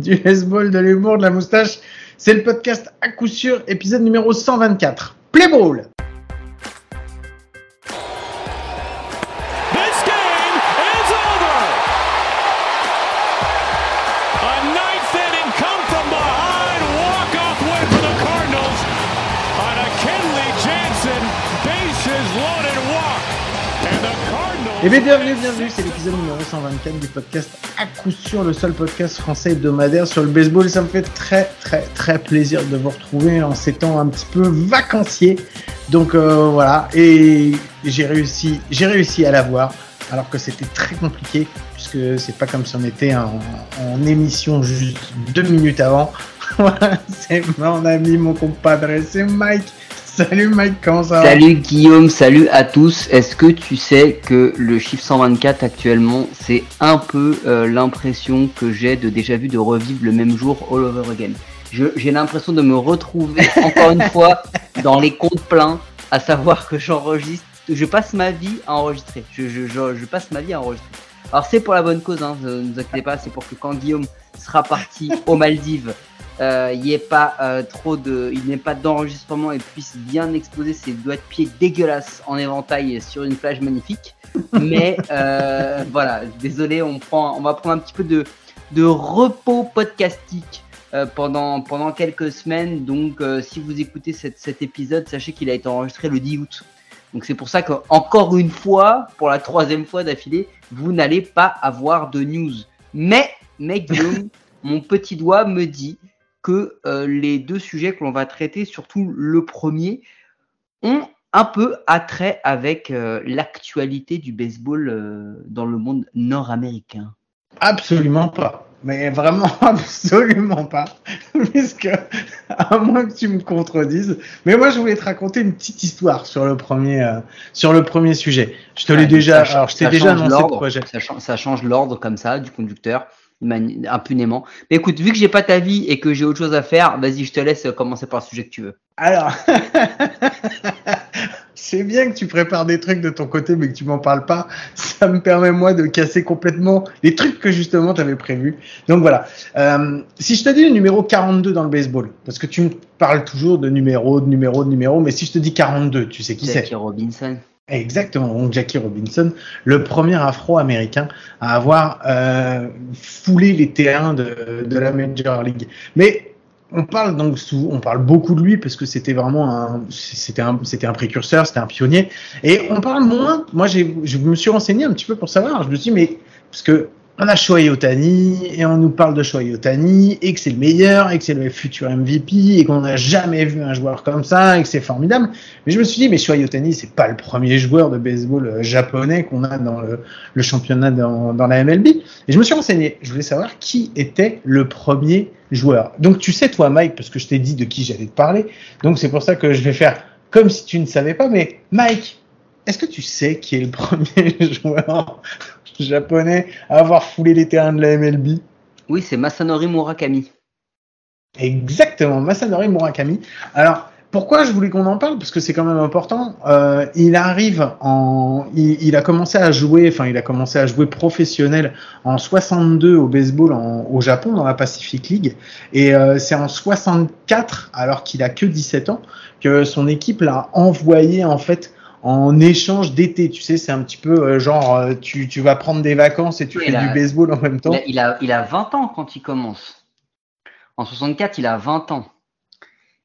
du baseball, de l'humour, de la moustache. C'est le podcast à coup sûr, épisode numéro 124. Play ball Et bien bienvenue, bienvenue, c'est l'épisode numéro 124 du podcast à coup sûr, le seul podcast français hebdomadaire sur le baseball. Ça me fait très très très plaisir de vous retrouver en ces temps un petit peu vacanciers. Donc euh, voilà, et j'ai réussi, j'ai réussi à l'avoir, alors que c'était très compliqué, puisque c'est pas comme si on était en, en émission juste deux minutes avant. Voilà, c'est mon ami, mon compadre, c'est Mike. Salut Mike, comment ça va Salut Guillaume, salut à tous. Est-ce que tu sais que le chiffre 124 actuellement, c'est un peu euh, l'impression que j'ai de déjà vu de revivre le même jour all over again? J'ai l'impression de me retrouver encore une fois dans les comptes pleins, à savoir que j'enregistre, je passe ma vie à enregistrer. Je, je- je- je passe ma vie à enregistrer. Alors c'est pour la bonne cause, hein, ne vous inquiétez pas, c'est pour que quand Guillaume sera parti aux Maldives, il n'y ait pas euh, trop de, il n'ait pas d'enregistrement et puisse bien exposer ses doigts de pied dégueulasses en éventail sur une plage magnifique. Mais euh, voilà, désolé, on prend, on va prendre un petit peu de, de repos podcastique euh, pendant pendant quelques semaines. Donc, euh, si vous écoutez cette- cet épisode, sachez qu'il a été enregistré le 10 août. Donc c'est pour ça que encore une fois, pour la troisième fois d'affilée, vous n'allez pas avoir de news. Mais, mais Guillaume, mon petit doigt me dit que euh, les deux sujets que l'on va traiter, surtout le premier, ont un peu attrait avec euh, l'actualité du baseball euh, dans le monde nord-américain. Absolument pas. Mais vraiment absolument pas. Puisque, à moins que tu me contredises. Mais moi, je voulais te raconter une petite histoire sur le premier, euh, sur le premier sujet. Je te l'ai déjà, alors je t'ai déjà change annoncé le projet. Ça, cha- ça change l'ordre comme ça du conducteur impunément. Mais écoute, vu que j'ai pas ta vie et que j'ai autre chose à faire, vas-y, je te laisse commencer par le sujet que tu veux. Alors, c'est bien que tu prépares des trucs de ton côté, mais que tu m'en parles pas. Ça me permet, moi, de casser complètement les trucs que justement tu avais prévus. Donc voilà. Euh, si je te dis le numéro 42 dans le baseball, parce que tu me parles toujours de numéro, de numéro, de numéro, mais si je te dis 42, tu sais qui c'est? Jackie Robinson. Exactement, donc Jackie Robinson, le premier afro-américain à avoir euh, foulé les terrains de, de la Major League. Mais on parle donc on parle beaucoup de lui parce que c'était vraiment un, c'était un, c'était un précurseur, c'était un pionnier. Et on parle moins. Moi, je me suis renseigné un petit peu pour savoir. Je me suis dit, mais parce que on a Shohei Otani et on nous parle de Shohei Otani et que c'est le meilleur et que c'est le futur MVP et qu'on n'a jamais vu un joueur comme ça et que c'est formidable. Mais je me suis dit, mais Shohei Otani, c'est pas le premier joueur de baseball euh, japonais qu'on a dans le, championnat dans, dans la MLB. Et je me suis renseigné. Je voulais savoir qui était le premier joueur. Donc tu sais, toi, Mike, parce que je t'ai dit de qui j'allais te parler. Donc c'est pour ça que je vais faire comme si tu ne savais pas. Mais Mike, est-ce que tu sais qui est le premier joueur japonais à avoir foulé les terrains de la MLB Oui, c'est Masanori Murakami. Exactement, Masanori Murakami. Alors, pourquoi je voulais qu'on en parle? Parce que c'est quand même important. Euh, il arrive en, il, il a commencé à jouer, enfin, il a commencé à jouer professionnel en 62 au baseball en- au Japon dans la Pacific League, et euh, c'est en 64, alors qu'il a que 17 ans, que son équipe l'a envoyé en fait en échange d'été. Tu sais, c'est un petit peu euh, genre, euh, tu, tu vas prendre des vacances et tu Oui, fais a- du baseball en même temps. Il a, il, a, il a 20 ans quand il commence. En 64, il a 20 ans.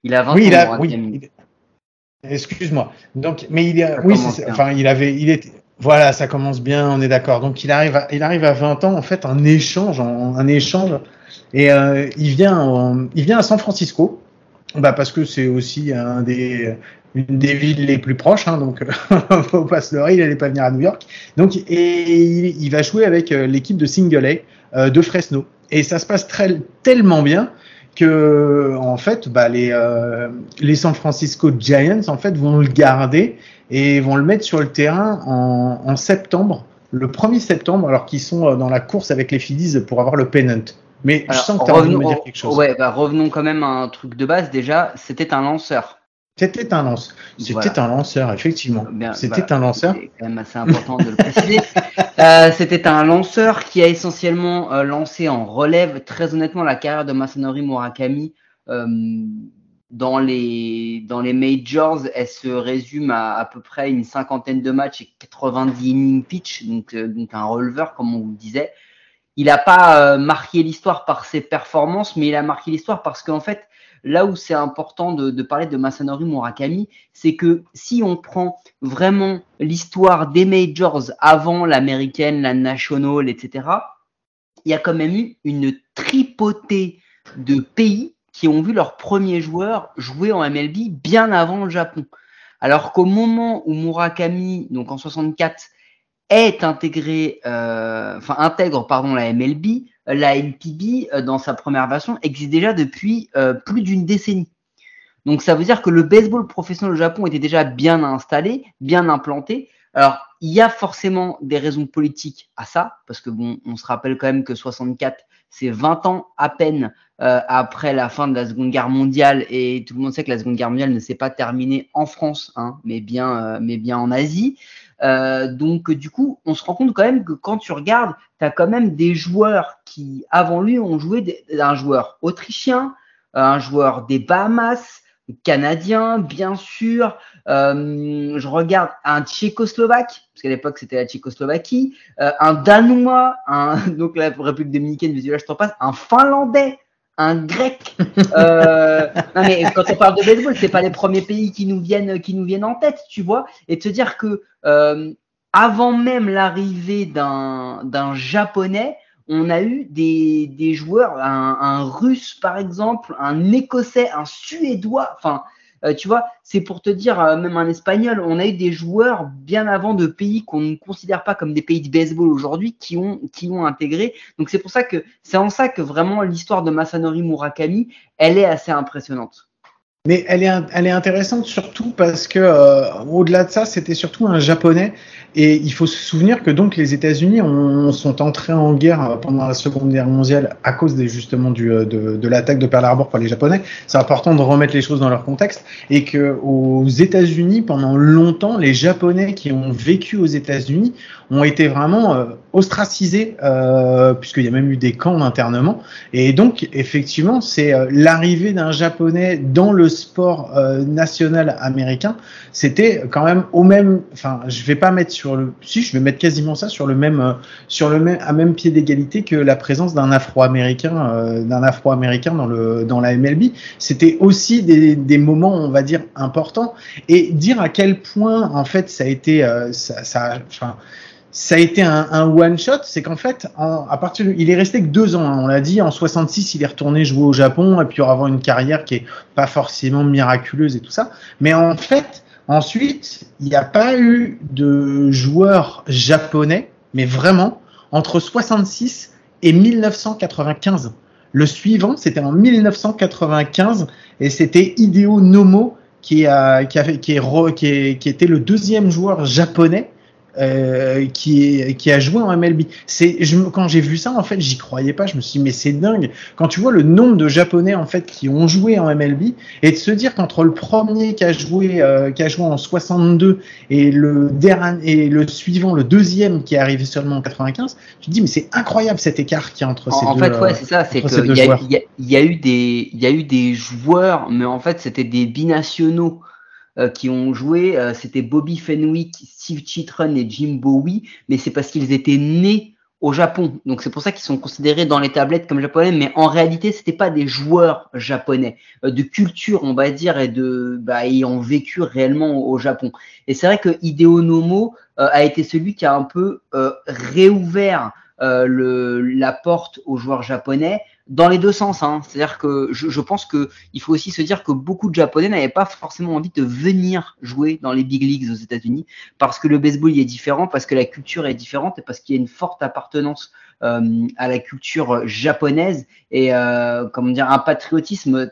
Il a 20 Oui, ans. il a, oui. il- Excuse-moi. Donc, mais il a, oui, enfin, il avait, il était, voilà, ça commence bien, on est d'accord. Donc, il arrive, à, il arrive à 20 ans en fait en échange, en, un échange, et euh, il vient, en- il vient à San Francisco, bah parce que c'est aussi un des, une des villes les plus proches, hein, donc faut pas se il allait pas venir à New York. Donc, et il, il va jouer avec euh, l'équipe de Single A euh, de Fresno, et ça se passe très, tellement bien que en fait bah, les euh, les San Francisco Giants en fait vont le garder et vont le mettre sur le terrain en, en septembre le 1er septembre alors qu'ils sont euh, dans la course avec les Phillies pour avoir le pennant mais Alors, je sens que tu as envie de me dire quelque chose Ouais, bah, revenons quand même à un truc de base. Déjà, c'était un lanceur. c'était un lance c'était Voilà. un lanceur effectivement c'était un lanceur C'est quand même assez important de le préciser. Euh, C'était un lanceur qui a essentiellement euh, lancé en relève. Très honnêtement, la carrière de Masanori Murakami euh, dans les dans les majors, elle se résume à à peu près une cinquantaine de matchs et 90 innings pitch, donc donc un releveur comme on vous le disait. Il n'a pas euh, marqué l'histoire par ses performances, mais il a marqué l'histoire parce qu'en fait, là où c'est important de, de parler de Masanori Murakami, c'est que si on prend vraiment l'histoire des majors avant l'américaine, la national, etc., il y a quand même eu une tripotée de pays qui ont vu leurs premiers joueurs jouer en MLB bien avant le Japon. Alors qu'au moment où Murakami, donc en 64, est intégré, euh, enfin intègre pardon la MLB, la NPB euh, dans sa première version existe déjà depuis euh, plus d'une décennie. Donc ça veut dire que le baseball professionnel au Japon était déjà bien installé, bien implanté. Alors il y a forcément des raisons politiques à ça, parce que bon, on se rappelle quand même que 64, c'est 20 ans à peine euh, après la fin de la Seconde Guerre mondiale, et tout le monde sait que la Seconde Guerre mondiale ne s'est pas terminée en France, hein, mais bien, euh, mais bien en Asie. Euh, donc du coup, on se rend compte quand même que quand tu regardes, tu as quand même des joueurs qui, avant lui, ont joué des, un joueur autrichien, un joueur des Bahamas, canadien, bien sûr. Euh, je regarde un tchécoslovaque, parce qu'à l'époque c'était la Tchécoslovaquie, euh, un danois, un, donc la République dominicaine, là je t'en passe, un finlandais, un grec. Euh, non mais quand on parle de baseball, c'est pas les premiers pays qui nous viennent, qui nous viennent en tête, tu vois, et de se dire que euh, avant même l'arrivée d'un d'un japonais, on a eu des, des joueurs, un, un, russe par exemple, un écossais, un suédois, enfin, euh, tu vois, c'est pour te dire, euh, même un espagnol, on a eu des joueurs bien avant de pays qu'on ne considère pas comme des pays de baseball aujourd'hui qui ont, qui ont intégré. Donc c'est pour ça que c'est en ça que vraiment l'histoire de Masanori Murakami, elle est assez impressionnante. Mais elle est, elle est intéressante surtout parce que euh, au-delà de ça, c'était surtout un japonais. Et il faut se souvenir que donc les États-Unis sont entrés en guerre pendant la Seconde Guerre mondiale à cause justement du, de, de l'attaque de Pearl Harbor par les Japonais. C'est important de remettre les choses dans leur contexte et que aux États-Unis, pendant longtemps, les Japonais qui ont vécu aux États-Unis ont été vraiment euh, ostracisés euh, puisqu'il y a même eu des camps d'internement. Et donc effectivement, c'est euh, l'arrivée d'un Japonais dans le sport euh, national américain. C'était quand même au même, enfin, je vais pas mettre sur le, si je vais mettre quasiment ça sur le même, euh, sur le même, à même pied d'égalité que la présence d'un Afro-américain, euh, d'un Afro-américain dans le, dans la MLB. C'était aussi des, moments, on va dire, importants et dire à quel point en fait ça a été, ça, enfin ça a été un, un one shot, c'est qu'en fait, en, à partir, il est resté que deux ans. Hein, on l'a dit, en 66, il est retourné jouer au Japon et puis avoir une carrière qui est pas forcément miraculeuse et tout ça. Mais en fait, ensuite, il n'y a pas eu de joueurs japonais, mais vraiment entre 66 et 1995. Le suivant, c'était en 1995 et c'était Hideo Nomo qui a qui a qui, est, qui était le deuxième joueur japonais euh, qui, est, qui a joué en MLB. C'est, je, quand j'ai vu ça, en fait, j'y croyais pas. Je me suis dit, mais c'est dingue. Quand tu vois le nombre de Japonais, en fait, qui ont joué en MLB, et de se dire qu'entre le premier qui a joué, euh, qui a joué en 62 et le dernier, et le suivant, le deuxième qui est arrivé seulement en 95, tu te dis, mais c'est incroyable cet écart qui y a entre en, ces en deux. fait, ouais, c'est ça. C'est qu'il y, y, y, a eu des, il y a eu des joueurs, mais en fait, c'était des binationaux euh, qui ont joué, euh, c'était Bobby Fenwick, Steve Chitron et Jim Bowie, mais c'est parce qu'ils étaient nés au Japon. Donc c'est pour ça qu'ils sont considérés dans les tablettes comme japonais, mais en réalité, c'était pas des joueurs japonais euh, de culture, on va dire, et de bah, ayant vécu réellement au Japon. Et c'est vrai que Hideo Nomo euh, a été celui qui a un peu euh, réouvert le, la porte aux joueurs japonais dans les deux sens. Hein. C'est-à-dire que je, je pense que il faut aussi se dire que beaucoup de Japonais n'avaient pas forcément envie de venir jouer dans les big leagues aux États-Unis parce que le baseball y est différent, parce que la culture est différente et parce qu'il y a une forte appartenance euh, à la culture japonaise et euh, comment dire un patriotisme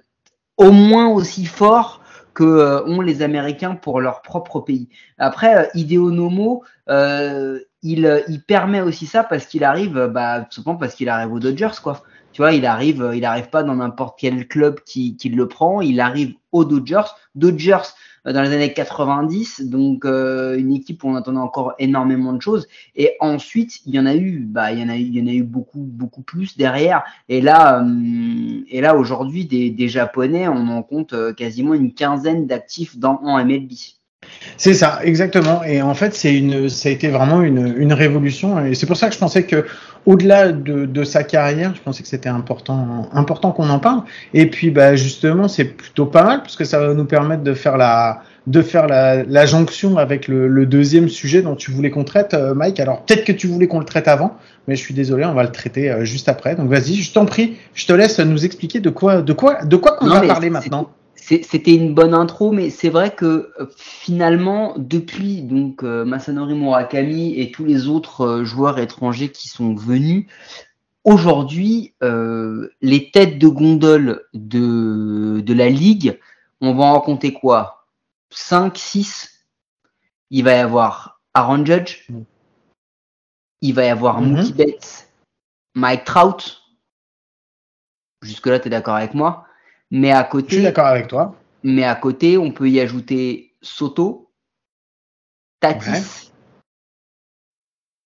au moins aussi fort que euh, ont les Américains pour leur propre pays. Après, euh, Hideo Nomo, euh, il, il permet aussi ça parce qu'il arrive, bah, tout simplement parce qu'il arrive aux Dodgers, quoi. Tu vois, il arrive, euh, il arrive pas dans n'importe quel club qui, qui le prend, il arrive aux Dodgers. Dodgers, dans les années 90, donc une équipe où on attendait encore énormément de choses. Et ensuite, il y en a eu, bah, il y en a eu, il y en a eu beaucoup, beaucoup plus derrière. Et là, et là aujourd'hui, des, des Japonais, on en compte quasiment une quinzaine d'actifs dans en MLB. C'est ça, exactement. Et en fait, c'est une, ça a été vraiment une, une révolution. Et c'est pour ça que je pensais que, au-delà de, de, sa carrière, je pensais que c'était important, important qu'on en parle. Et puis, bah, justement, c'est plutôt pas mal parce que ça va nous permettre de faire la, de faire la, la jonction avec le, le, deuxième sujet dont tu voulais qu'on traite, euh, Mike. Alors, peut-être que tu voulais qu'on le traite avant, mais je suis désolé, on va le traiter euh, juste après. Donc, vas-y, je t'en prie, je te laisse nous expliquer de quoi, de quoi, de quoi qu'on va parler maintenant c'était une bonne intro, mais c'est vrai que euh, finalement, depuis donc euh, Masanori Murakami et tous les autres euh, joueurs étrangers qui sont venus, aujourd'hui, les têtes de gondole de, de la ligue, on va en compter quoi? 5, 6 Il va y avoir Aaron Judge, il va y avoir mm Mookie Betts, Mike Trout. Jusque-là, tu es d'accord avec moi? Mais à côté. Je suis d'accord avec toi. Mais à côté, on peut y ajouter Soto, Tatis,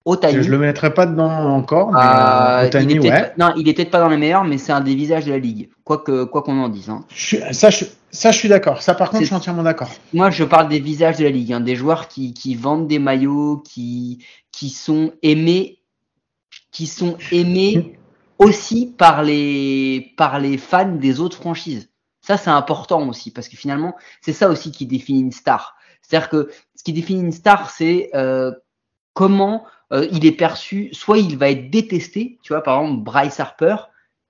Otani. Je le mettrai pas dedans encore, mais euh, Otani, il ouais. non, il est peut-être pas dans les meilleurs, mais c'est un des visages de la ligue. Quoi que quoi qu'on en dise. Hein. ça, je, ça, je suis d'accord. Ça, par contre, je suis entièrement d'accord. Moi, je parle des visages de la ligue, hein, des joueurs qui, qui vendent des maillots, qui qui sont aimés, qui sont aimés aussi par les, par les fans des autres franchises. Ça, c'est important aussi, parce que finalement, c'est ça aussi qui définit une star. C'est-à-dire que ce qui définit une star, c'est euh, comment euh, il est perçu. Soit il va être détesté, tu vois, par exemple, Bryce Harper,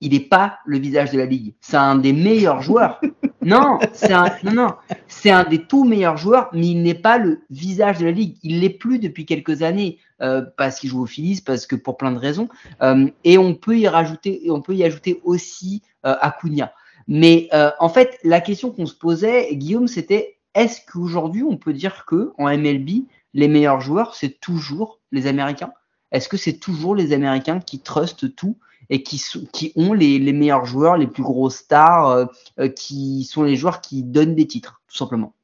il n'est pas le visage de la ligue. C'est un des meilleurs joueurs. Non, c'est un, non, non, c'est un des tout meilleurs joueurs, mais il n'est pas le visage de la ligue. Il l'est plus depuis quelques années euh, parce qu'il joue au Phillies, parce que pour plein de raisons. Euh, et on peut y rajouter, on peut y ajouter aussi euh, Acuna. Mais euh, en fait, la question qu'on se posait, Guillaume, c'était est-ce qu'aujourd'hui on peut dire que en MLB, les meilleurs joueurs, c'est toujours les Américains? Est-ce que c'est toujours les Américains qui trustent tout et qui, qui ont les, les, meilleurs joueurs, les plus gros stars, euh, euh, qui sont les joueurs qui donnent des titres, tout simplement?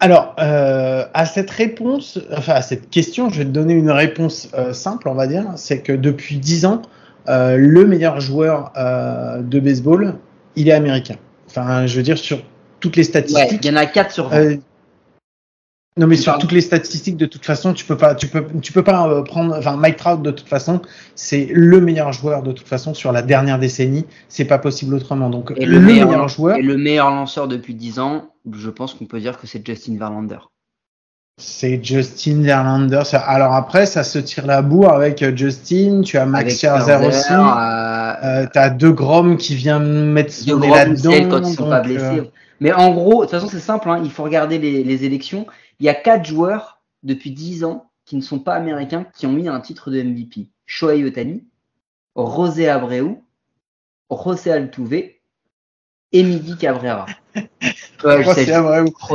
Alors, euh, à cette réponse, enfin à cette question, je vais te donner une réponse euh, simple, on va dire. C'est que depuis 10 ans, euh, le meilleur joueur de baseball, il est américain. Enfin, je veux dire, sur toutes les statistiques. Ouais, il y en a 4 sur 20. Non, mais sur toutes les statistiques, de toute façon, tu peux pas, tu peux, tu peux pas euh, prendre. Enfin, Mike Trout, de toute façon, c'est le meilleur joueur de toute façon sur la dernière décennie. C'est pas possible autrement. Donc, et le, meilleur, joueur. Et le meilleur lanceur depuis 10 ans, je pense qu'on peut dire que c'est Justin Verlander. C'est Justin Verlander. Alors après, ça se tire la bourre avec euh, Justin. Tu as Max Scherzer aussi. Euh, euh, tu as De Grom qui vient mettre son nez là-dedans. quand ils sont pas blessés. Mais en gros, de toute façon, c'est simple. Hein, il faut regarder les, les élections. Il y a quatre joueurs depuis 10 ans qui ne sont pas américains qui ont eu un titre de MVP. Shohei Otani, Rosé Abreu, José Altuve et Midi Cabrera. Abreu.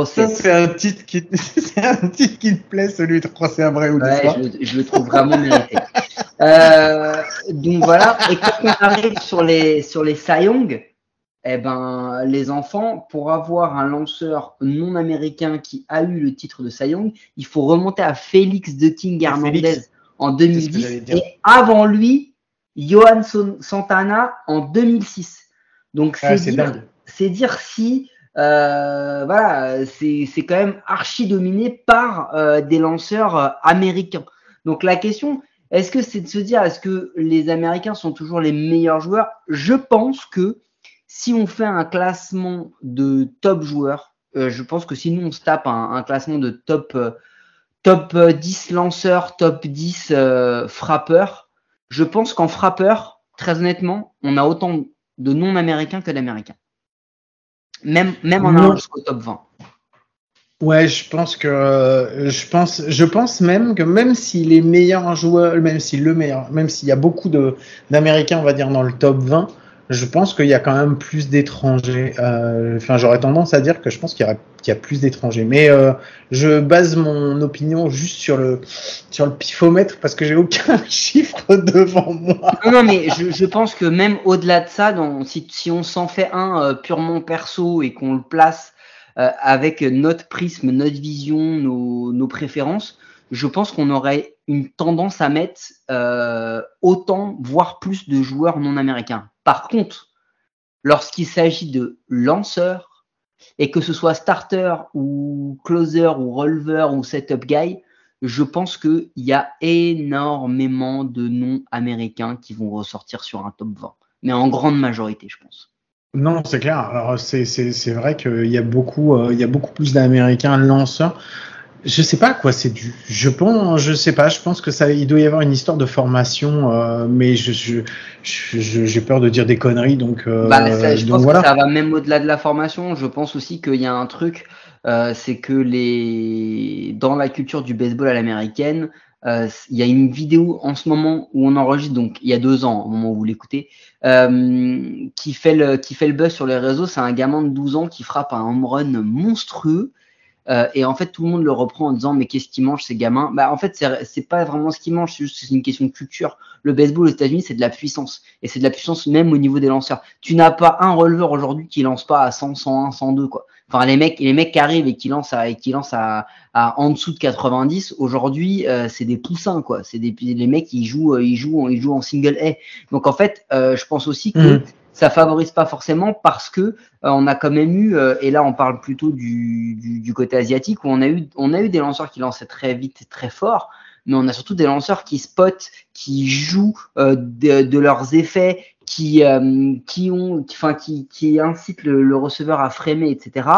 C'est un, titre qui, un titre qui te plaît, celui de José Abreu. Ouais, je, je, le trouve vraiment mérité. euh, donc voilà. Et quand on arrive sur les, sur les Sayong, eh ben, les enfants, pour avoir un lanceur non américain qui a eu le titre de Cy Young, il faut remonter à Félix de King Hernandez en 2010 et avant lui, Johan Santana en 2006. Donc c'est dire, c'est dire si euh, voilà, c'est quand même archi dominé par euh, des lanceurs euh, américains. Donc la question, est-ce que c'est de se dire, est-ce que les Américains sont toujours les meilleurs joueurs? Je pense que si on fait un classement de top joueurs, euh, je pense que si nous on se tape un, classement de top, euh, top 10 euh, lanceurs, top 10 frappeurs, je pense qu'en frappeur, très honnêtement, on a autant de non-américains que d'américains. Même, même en allant jusqu'au top 20. Ouais, je pense que je pense je pense même que même si les meilleurs joueurs, même si le meilleur, même s'il y a beaucoup d'américains, on va dire dans le top 20, je pense qu'il y a quand même plus d'étrangers. Euh, enfin, j'aurais tendance à dire que je pense qu'il y, a plus d'étrangers. Mais euh, je base mon opinion juste sur le sur le pifomètre parce que j'ai aucun chiffre devant moi. Non, non mais je, je, pense que même au-delà de ça, si, si, on s'en fait un euh, purement perso et qu'on le place euh, avec notre prisme, notre vision, nos, nos préférences, je pense qu'on aurait une tendance à mettre euh, autant, voire plus de joueurs non américains. Par contre, lorsqu'il s'agit de lanceurs, et que ce soit starter ou closer ou releveur ou setup guy, je pense qu'il y a énormément de noms américains qui vont ressortir sur un top 20. Mais en grande majorité, je pense. Non, c'est clair. Alors c'est vrai qu'il euh, y a beaucoup plus d'Américains lanceurs. Je sais pas quoi c'est du. Je pense, je sais pas. Je pense que ça, il doit y avoir une histoire de formation, euh, mais je, je, je- j'ai peur de dire des conneries, donc. euh, Bah, ça, je donc pense voilà. que ça va même au-delà de la formation. Je pense aussi qu'il y a un truc, euh, c'est que les dans la culture du baseball à l'américaine, euh, il y a une vidéo en ce moment où on enregistre, donc il y a deux ans, au moment où vous l'écoutez, euh, qui fait le qui fait le buzz sur les réseaux. C'est un gamin de 12 ans qui frappe un home run monstrueux. Euh, et en fait, tout le monde le reprend en disant mais qu'est-ce qu'ils mangent ces gamins? Bah en fait, c'est pas vraiment ce qu'ils mangent, c'est juste une question de culture. Le baseball aux États-Unis, c'est de la puissance et c'est de la puissance même au niveau des lanceurs. Tu n'as pas un releveur aujourd'hui qui lance pas à 100, 101, 102 quoi. Enfin les mecs, les mecs qui arrivent et qui lancent à et qui lancent à, à en dessous de 90 aujourd'hui, euh, c'est des poussins quoi. C'est des les mecs ils jouent euh, ils jouent ils jouent en single A. Donc en fait, euh, je pense aussi que Mhm. ça favorise pas forcément parce que euh, on a quand même eu euh, et là on parle plutôt du, du, du côté asiatique où on a eu on a eu des lanceurs qui lançaient très vite et très fort mais on a surtout des lanceurs qui spotent qui jouent euh, de, de leurs effets qui euh, qui ont enfin qui qui incitent le, le receveur à frémer etc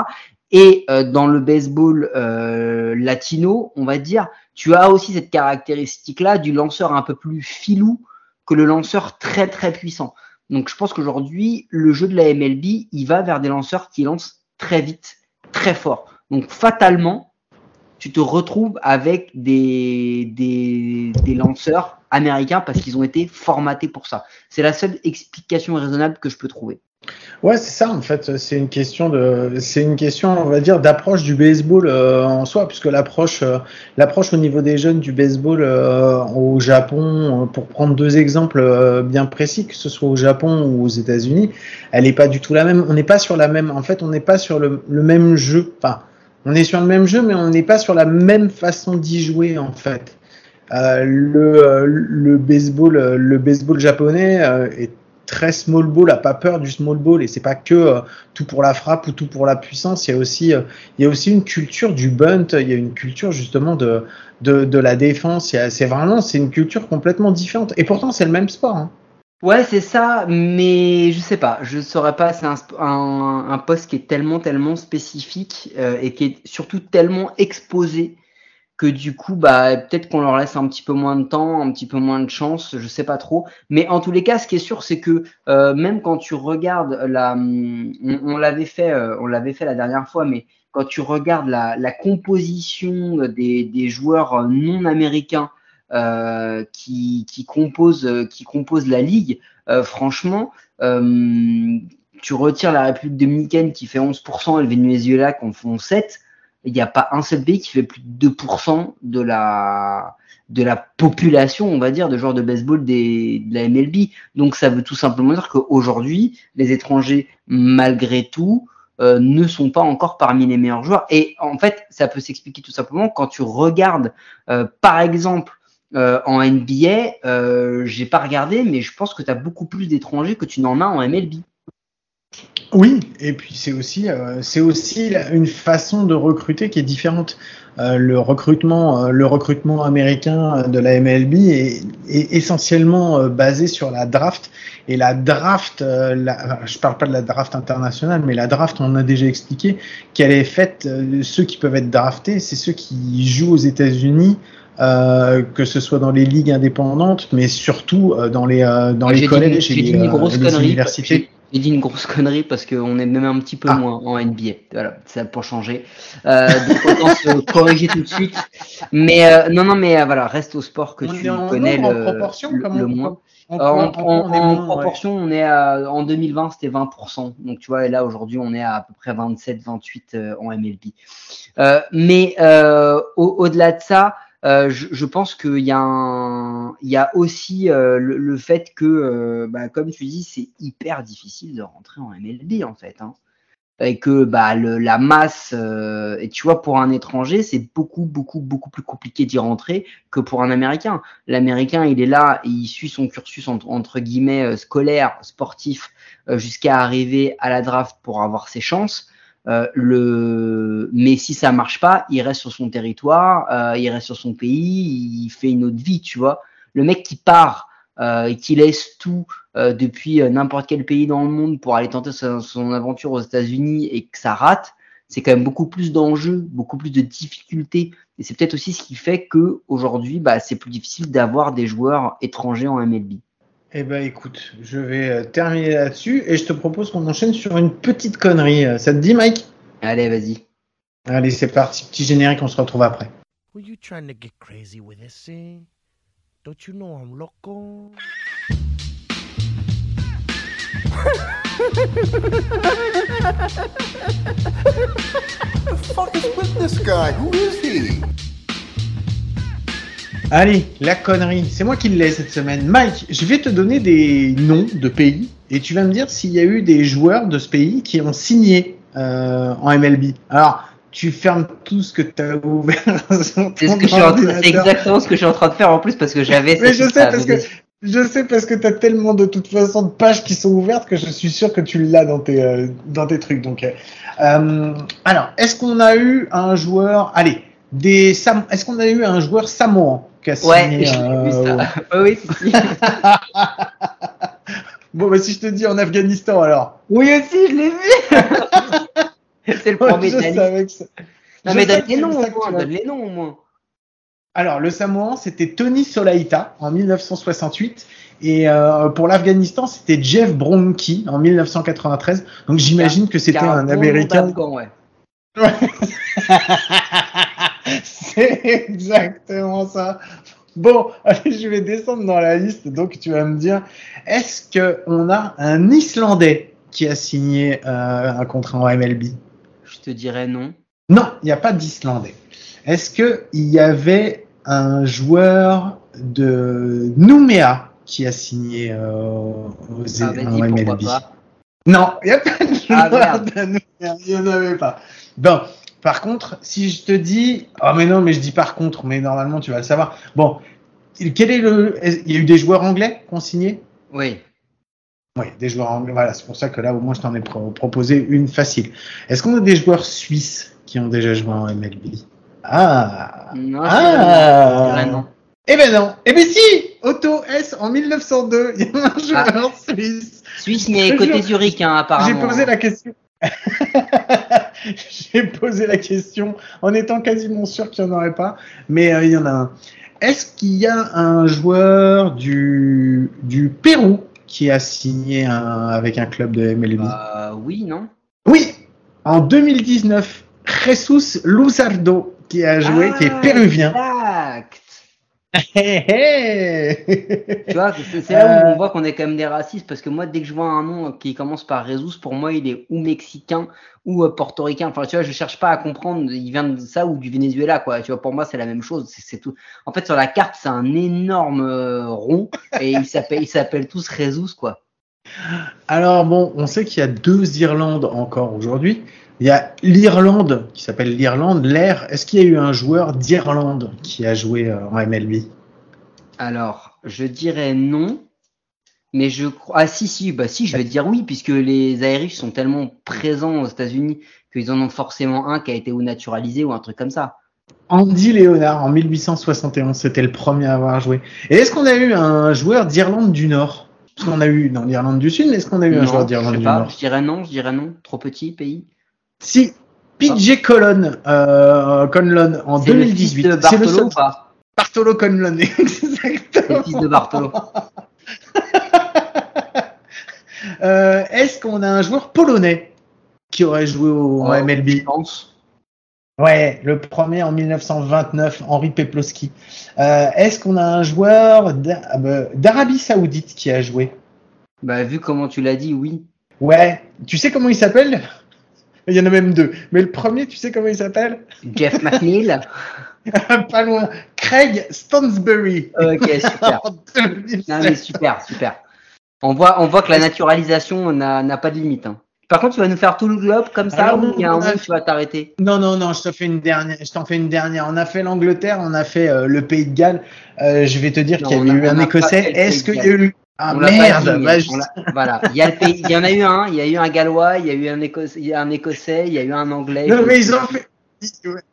et euh, dans le baseball euh, latino on va dire tu as aussi cette caractéristique là du lanceur un peu plus filou que le lanceur très très puissant donc je pense qu'aujourd'hui, le jeu de la MLB, il va vers des lanceurs qui lancent très vite, très fort. Donc fatalement, tu te retrouves avec des, des, lanceurs américains parce qu'ils ont été formatés pour ça. C'est la seule explication raisonnable que je peux trouver. Ouais, c'est ça en fait. C'est une question de, c'est une question, on va dire, d'approche du baseball euh, en soi, puisque l'approche, euh, l'approche au niveau des jeunes du baseball euh, au Japon, pour prendre deux exemples bien précis, que ce soit au Japon ou aux États-Unis, elle n'est pas du tout la même. On n'est pas sur la même. En fait, on n'est pas sur le, le même jeu. Enfin, on est sur le même jeu, mais on n'est pas sur la même façon d'y jouer en fait. Euh, le, euh, le baseball, euh, le baseball japonais est très small ball, a pas peur du small ball et c'est pas que tout pour la frappe ou tout pour la puissance. Il y a aussi, il y a aussi une culture du bunt. Il y a une culture justement de de, la défense. C'est vraiment, c'est une culture complètement différente. Et pourtant, c'est le même sport. Hein. Ouais, c'est ça, mais je sais pas, je saurais pas, c'est un, un, un poste qui est tellement, tellement spécifique euh, et qui est surtout tellement exposé que du coup, bah, peut-être qu'on leur laisse un petit peu moins de temps, un petit peu moins de chance, je sais pas trop. Mais en tous les cas, ce qui est sûr, c'est que euh, même quand tu regardes la, on, l'avait fait, euh, on l'avait fait la dernière fois, mais quand tu regardes la, la composition des, des joueurs non américains euh, qui, qui composent, euh, qui composent la ligue, euh, franchement, euh, tu retires la République dominicaine qui fait 11% et le Venezuela qui en font 7 il n'y a pas un seul pays qui fait plus de 2% de la, de la population, on va dire, de joueurs de baseball des, de la MLB. Donc ça veut tout simplement dire qu'aujourd'hui, les étrangers, malgré tout, euh, ne sont pas encore parmi les meilleurs joueurs. Et en fait, ça peut s'expliquer tout simplement quand tu regardes, euh, par exemple, euh, en NBA, euh, j'ai pas regardé, mais je pense que tu as beaucoup plus d'étrangers que tu n'en as en MLB. Oui, et puis c'est aussi, euh, aussi une façon de recruter qui est différente. Euh, le recrutement, le recrutement américain de la MLB est, essentiellement basé sur la draft. Et la draft, la, je parle pas de la draft internationale, mais la draft, on a déjà expliqué qu'elle est faite. ceux qui peuvent être draftés, c'est ceux qui jouent aux États-Unis. Euh, que ce soit dans les ligues indépendantes, mais surtout euh, dans les euh, dans Ah, les dit- collèges et dit les, euh, et les connerie, universités. J'ai j'ai dit une grosse connerie parce qu'on est même un petit peu Ah. moins en NBA. Voilà, ça pour changer. Euh, donc autant se corriger tout de suite. Mais euh, non, non, mais euh, voilà, reste au sport que On tu en connais nombre, le, en proportion, le- le on- moins. En, ouais. proportion, on est à, en 2020, c'était 20%. Donc, tu vois, et là, aujourd'hui, on est à à peu près 27, 28 euh, en MLB. Euh, mais euh, au- au-delà de ça, euh, je, je pense qu'il y, a y a aussi euh, le, le fait que, euh, bah, comme tu dis, c'est hyper difficile de rentrer en MLB, en fait. hein. et que bah le, la masse euh, et tu vois pour un étranger c'est beaucoup beaucoup beaucoup plus compliqué d'y rentrer que pour un américain l'américain il est là et il suit son cursus entre, entre guillemets euh, scolaire sportif jusqu'à arriver à la draft pour avoir ses chances euh, le mais si ça marche pas il reste sur son territoire euh, il reste sur son pays il fait une autre vie tu vois le mec qui part euh, et qui laisse tout euh, depuis euh, n'importe quel pays dans le monde pour aller tenter son, son aventure aux États-Unis et que ça rate, c'est quand même beaucoup plus d'enjeux, beaucoup plus de difficultés. Et c'est peut-être aussi ce qui fait que aujourd'hui, bah, c'est plus difficile d'avoir des joueurs étrangers en MLB. Eh ben écoute, je vais euh, terminer là-dessus et je te propose qu'on enchaîne sur une petite connerie. Euh, Ça te dit, Mike? Allez, vas-y. Allez, c'est parti. Petit générique, on se retrouve après. Were you trying to get crazy with this thing? Don't you know I'm loco? the fuck is with this guy? Who is he? Allez, la connerie, c'est moi qui l'ai cette semaine. Mike, je vais te donner des noms de pays et tu vas me dire s'il y a eu des joueurs de ce pays qui ont signé euh, en MLB. Alors, tu fermes tout ce que tu as ouvert. C'est ce exactement ce que je suis en train de faire en plus parce que j'avais Mais je sais parce que je sais parce que tu as tellement de toute façon de pages qui sont ouvertes que je suis sûr que tu l'as dans tes euh, dans tes trucs. Donc, euh, euh, alors, est-ce qu'on a eu un joueur Allez, des Sam... est-ce qu'on a eu un joueur samoan? A Ouais, j'ai euh, vu ça. au- Ouais, oui, si, si. Bon, bah si je te dis en Afghanistan alors. Oui aussi, je l'ai vu. c'est le premier de ça- Non je mais donne les noms ça au moins, donne les noms au moins. Alors, le Samoan, c'était Tony Solaita en 1968. Et euh, pour l'Afghanistan, c'était Jeff Bronke en 1993. Donc j'imagine que c'était Car un bon Américain. ouais. C'est exactement ça. Bon, allez, je vais descendre dans la liste. Donc tu vas me dire, est-ce que on a un Islandais qui a signé euh, un contrat en MLB Je te dirais non. Non, il n'y a pas d'Islandais. Est-ce que il y avait un joueur de Nouméa qui a signé euh, aux Ah, en MLB pas? Non, il n'y a pas de Ah, joueur de Nouméa. Il n'y en avait pas. Bon, par contre, si je te dis, oh mais non, mais je dis par contre, mais normalement tu vas le savoir. Bon, quel est le, il y a eu des joueurs anglais signé? Oui. Oui, des joueurs anglais. Voilà, c'est pour ça que là, au moins, je t'en ai pro- proposé une facile. Est-ce qu'on a des joueurs suisses qui ont déjà joué en MLB Ah Non, Ah non. Eh ben non Eh ben si Otto S en 1902, il y a un joueur suisse. Suisse mais côté Zurich hein, apparemment. J'ai posé la question. J'ai posé la question en étant quasiment sûr qu'il n'y en aurait pas, mais euh, il y en a un. Est-ce qu'il y a un joueur du, du Pérou qui a signé un- avec un club de MLB Euh, oui, non Oui, en 2019, Jesus Luzardo qui a joué, qui est Ah, péruvien. Tu vois, c'est là où Euh. on voit qu'on est quand même des racistes parce que moi, dès que je vois un nom qui commence par Jesus, pour moi, il est ou mexicain ou euh, portoricain. Enfin, tu vois, je cherche pas à comprendre, il vient de ça ou du Venezuela, quoi. Tu vois, pour moi, c'est la même chose. C'est c'est tout. En fait, sur la carte, c'est un énorme euh, rond et ils s'appellent, ils s'appellent tous Jesus, quoi. Alors bon, on sait qu'il y a deux Irlandes encore aujourd'hui. Il y a l'Irlande qui s'appelle l'Irlande, l'air. Est-ce qu'il y a eu un joueur d'Irlande qui a joué euh, en MLB Alors, je dirais non. Mais je crois. Ah, si, si, bah si, je vais dire oui, puisque les Irish sont tellement présents aux États-Unis qu'ils en ont forcément un qui a été ou naturalisé ou un truc comme ça. Andy Leonard en 1871, c'était le premier à avoir joué. Et est-ce qu'on a eu un joueur d'Irlande du Nord? Parce qu'on a eu dans l'Irlande du Sud, mais est-ce qu'on a eu un joueur d'Irlande du pas, Nord? Je dirais non, je dirais non. Trop petit pays. Si, PJ Colon, euh, Conlon en C'est le fils 2018. de Bartolo seul- ou pas Bartolo Conlon, C'est exactement. le fils de Bartolo. Euh, Est-ce qu'on a un joueur polonais qui aurait joué au en Oh, MLB Je pense. Ouais, le premier en 1929, Henri Peplowski. Euh, Est-ce qu'on a un joueur ah bah, d'Arabie Saoudite qui a joué? Bah, vu comment tu l'as dit, oui. Ouais, tu sais comment il s'appelle? Il y en a même deux. Mais le premier, tu sais comment il s'appelle? Jeff McNeil. Pas loin. Craig Stansbury. ok, super. En 2007. Non, mais super, super. On voit, on voit que la naturalisation n'a pas de limite. hein. Par contre, tu vas nous faire tout le globe comme ça Alors, ou il y a un a- moment où tu vas t'arrêter? Non, non, non, je te fais une dernière. Je t'en fais une dernière. On a fait l'Angleterre, on a fait euh, le Pays de Galles. Euh, je vais te dire qu'il y a- eu un Écossais. Est-ce qu'il y a eu ah On l'a pas merde dit, bah, Voilà, il y, a le pays, il y en a eu un, il y a eu un Gallois, il y a eu un Écossais, il y a un Écossais, il y a eu un Anglais. Non, mais ils ont fait.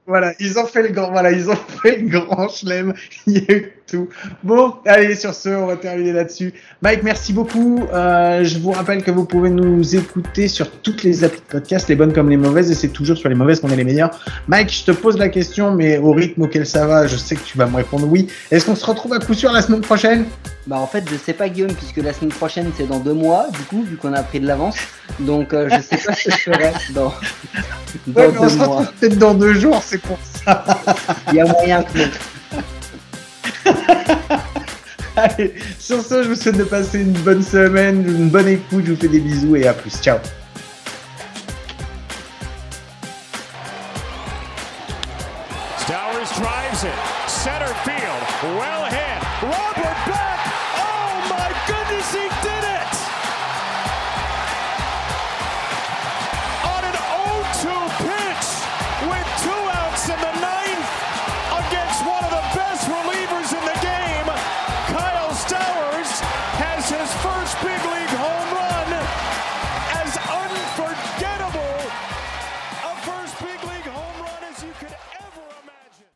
Voilà, ils ont fait le grand, voilà, ils ont fait le grand chelem. Il y a eu tout. Bon, allez, sur ce, on va terminer là-dessus. Mike, merci beaucoup. Euh, je vous rappelle que vous pouvez nous écouter sur toutes les applis de podcast, les bonnes comme les mauvaises, et c'est toujours sur les mauvaises qu'on est les meilleurs. Mike, je te pose la question, mais au rythme auquel ça va, je sais que tu vas me répondre oui. Est-ce qu'on se retrouve à coup sûr la semaine prochaine? Bah en fait, je sais pas Guillaume, puisque la semaine prochaine c'est dans deux mois, du coup, vu qu'on a pris de l'avance. Donc euh, je sais pas ce que je ferai dans, dans Ouais, mais on se retrouve peut-être dans deux jours, c'est pour ça. Il y a moyen que. Allez, sur ce, je vous souhaite de passer une bonne semaine, une bonne écoute, je vous fais des bisous et à plus. Ciao.